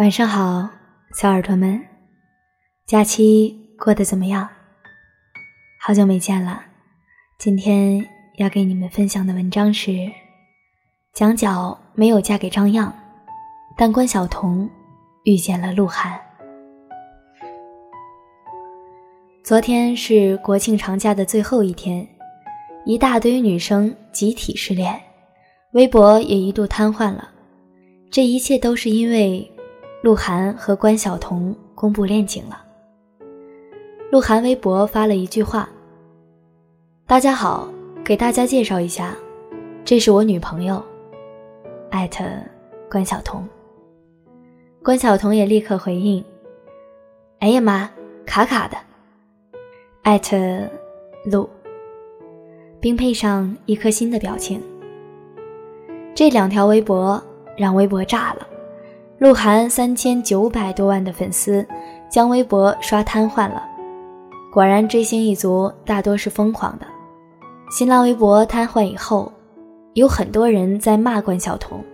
晚上好，小耳朵们，假期过得怎么样？好久没见了，今天要给你们分享的文章是：蒋角没有嫁给张漾，但关晓彤遇见了鹿晗。昨天是国庆长假的最后一天，一大堆女生集体失恋，微博也一度瘫痪了。这一切都是因为。鹿晗和关晓彤公布恋情了。鹿晗微博发了一句话：“大家好，给大家介绍一下，这是我女朋友。”艾特关晓彤。关晓彤也立刻回应：“哎呀妈，卡卡的。”艾特鹿，并配上一颗心的表情。这两条微博让微博炸了。鹿晗三千九百多万的粉丝将微博刷瘫痪了。果然，追星一族大多是疯狂的。新浪微博瘫痪以后，有很多人在骂关晓彤，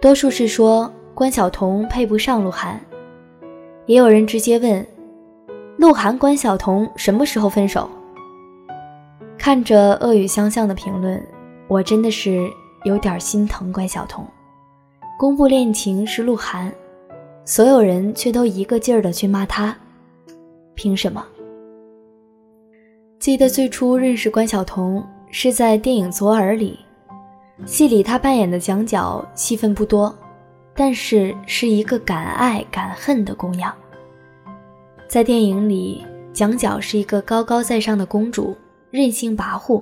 多数是说关晓彤配不上鹿晗，也有人直接问：鹿晗、关晓彤什么时候分手？看着恶语相向的评论，我真的是有点心疼关晓彤。公布恋情是鹿晗，所有人却都一个劲儿的去骂他，凭什么？记得最初认识关晓彤是在电影《左耳》里，戏里她扮演的蒋角戏份不多，但是是一个敢爱敢恨的姑娘。在电影里，蒋角是一个高高在上的公主，任性跋扈，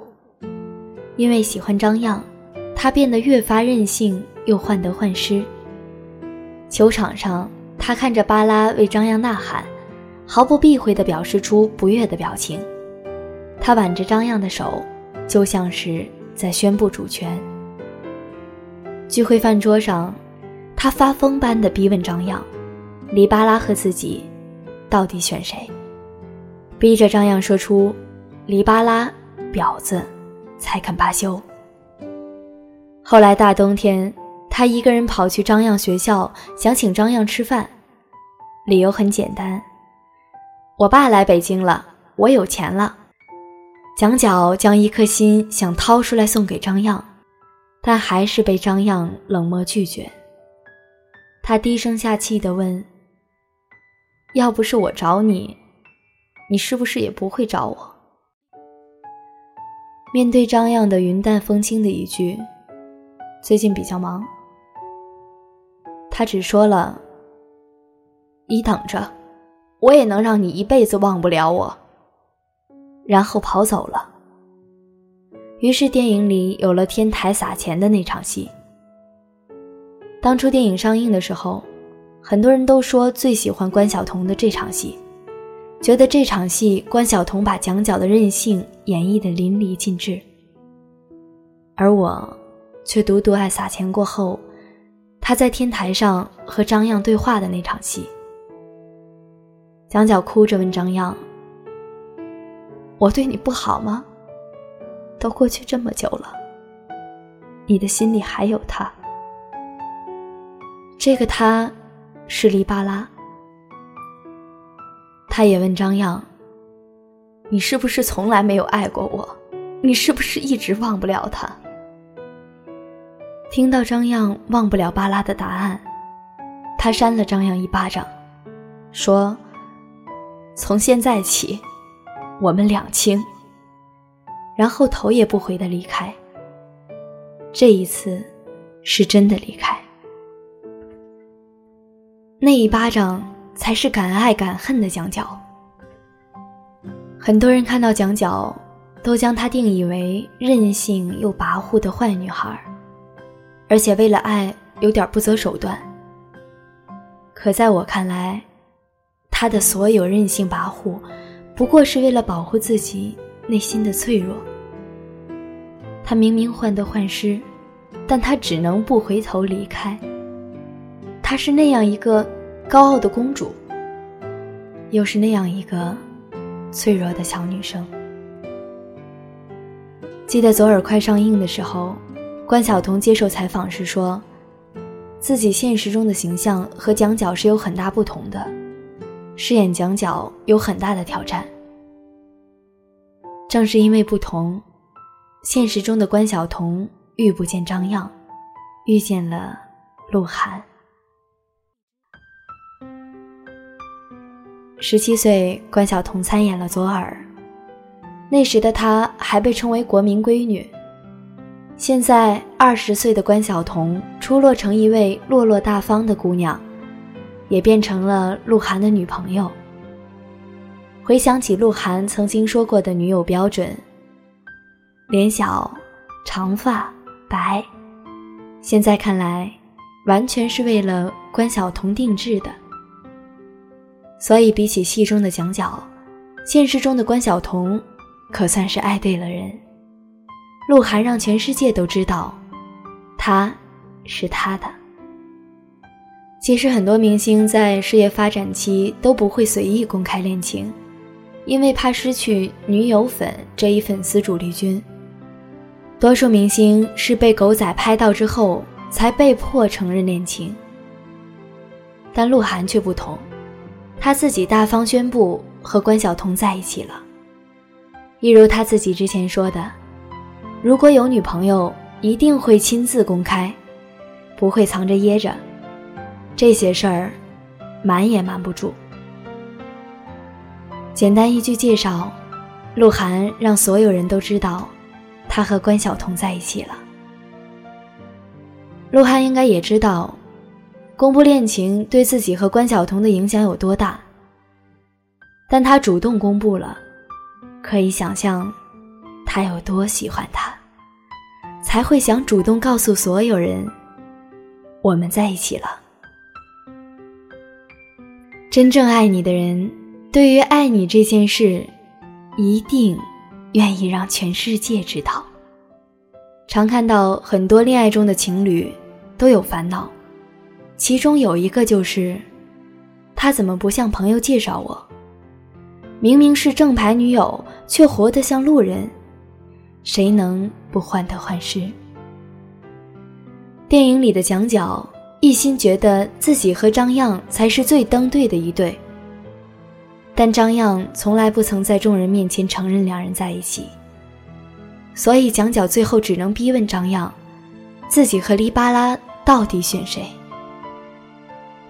因为喜欢张漾，她变得越发任性。又患得患失。球场上，他看着巴拉为张漾呐喊，毫不避讳地表示出不悦的表情。他挽着张漾的手，就像是在宣布主权。聚会饭桌上，他发疯般地逼问张漾：“黎巴拉和自己，到底选谁？”逼着张漾说出：“黎巴拉，婊子，才肯罢休。”后来大冬天。他一个人跑去张漾学校，想请张漾吃饭，理由很简单：我爸来北京了，我有钱了。蒋角将一颗心想掏出来送给张漾，但还是被张漾冷漠拒绝。他低声下气地问：“要不是我找你，你是不是也不会找我？”面对张漾的云淡风轻的一句：“最近比较忙。”他只说了：“你等着，我也能让你一辈子忘不了我。”然后跑走了。于是电影里有了天台撒钱的那场戏。当初电影上映的时候，很多人都说最喜欢关晓彤的这场戏，觉得这场戏关晓彤把蒋角的任性演绎的淋漓尽致。而我，却独独爱撒钱过后。他在天台上和张漾对话的那场戏，蒋角哭着问张漾：“我对你不好吗？都过去这么久了，你的心里还有他？这个他，是黎巴拉。”他也问张漾：“你是不是从来没有爱过我？你是不是一直忘不了他？”听到张漾忘不了巴拉的答案，他扇了张漾一巴掌，说：“从现在起，我们两清。”然后头也不回的离开。这一次，是真的离开。那一巴掌才是敢爱敢恨的蒋角。很多人看到蒋角，都将她定义为任性又跋扈的坏女孩。而且为了爱有点不择手段。可在我看来，他的所有任性跋扈，不过是为了保护自己内心的脆弱。他明明患得患失，但他只能不回头离开。她是那样一个高傲的公主，又是那样一个脆弱的小女生。记得左耳快上映的时候。关晓彤接受采访时说：“自己现实中的形象和蒋角是有很大不同的，饰演蒋角有很大的挑战。正是因为不同，现实中的关晓彤遇不见张漾，遇见了鹿晗。十七岁，关晓彤参演了左耳。那时的她还被称为国民闺女。现在二十岁的关晓彤出落成一位落落大方的姑娘，也变成了鹿晗的女朋友。回想起鹿晗曾经说过的女友标准：脸小、长发、白。现在看来，完全是为了关晓彤定制的。所以，比起戏中的蒋角，现实中的关晓彤可算是爱对了人。鹿晗让全世界都知道，他是他的。其实，很多明星在事业发展期都不会随意公开恋情，因为怕失去女友粉这一粉丝主力军。多数明星是被狗仔拍到之后才被迫承认恋情，但鹿晗却不同。他自己大方宣布和关晓彤在一起了，一如他自己之前说的：“如果有女朋友，一定会亲自公开，不会藏着掖着。这些事儿，瞒也瞒不住。”简单一句介绍，鹿晗让所有人都知道，他和关晓彤在一起了。鹿晗应该也知道。公布恋情对自己和关晓彤的影响有多大？但他主动公布了，可以想象他有多喜欢他，才会想主动告诉所有人我们在一起了。真正爱你的人，对于爱你这件事，一定愿意让全世界知道。常看到很多恋爱中的情侣都有烦恼。其中有一个就是，他怎么不向朋友介绍我？明明是正牌女友，却活得像路人，谁能不患得患失？电影里的蒋角一心觉得自己和张漾才是最登对的一对，但张漾从来不曾在众人面前承认两人在一起，所以蒋角最后只能逼问张漾，自己和黎巴拉到底选谁？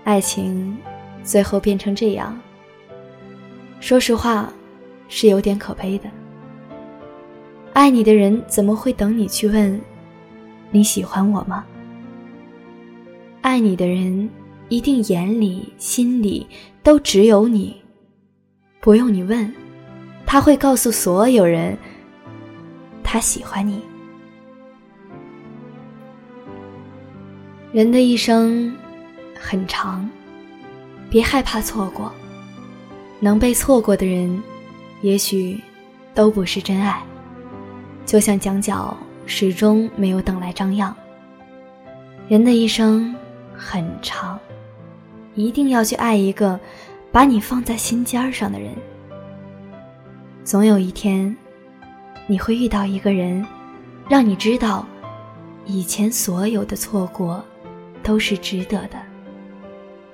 爱情，最后变成这样。说实话，是有点可悲的。爱你的人怎么会等你去问，你喜欢我吗？爱你的人一定眼里心里都只有你，不用你问，他会告诉所有人，他喜欢你。人的一生。很长，别害怕错过。能被错过的人，也许都不是真爱。就像蒋角始终没有等来张漾。人的一生很长，一定要去爱一个把你放在心尖上的人。总有一天，你会遇到一个人，让你知道，以前所有的错过，都是值得的。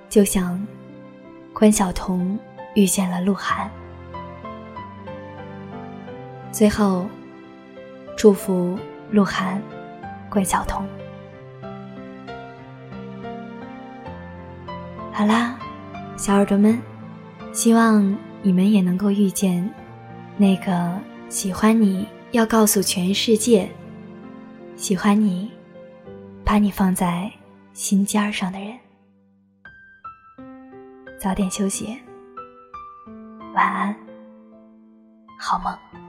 就像关晓彤遇见了鹿晗，最后祝福鹿晗、关晓彤。好啦，小耳朵们，希望你们也能够遇见那个喜欢你要告诉全世界、喜欢你、把你放在心尖儿上的人。早点休息，晚安，好梦。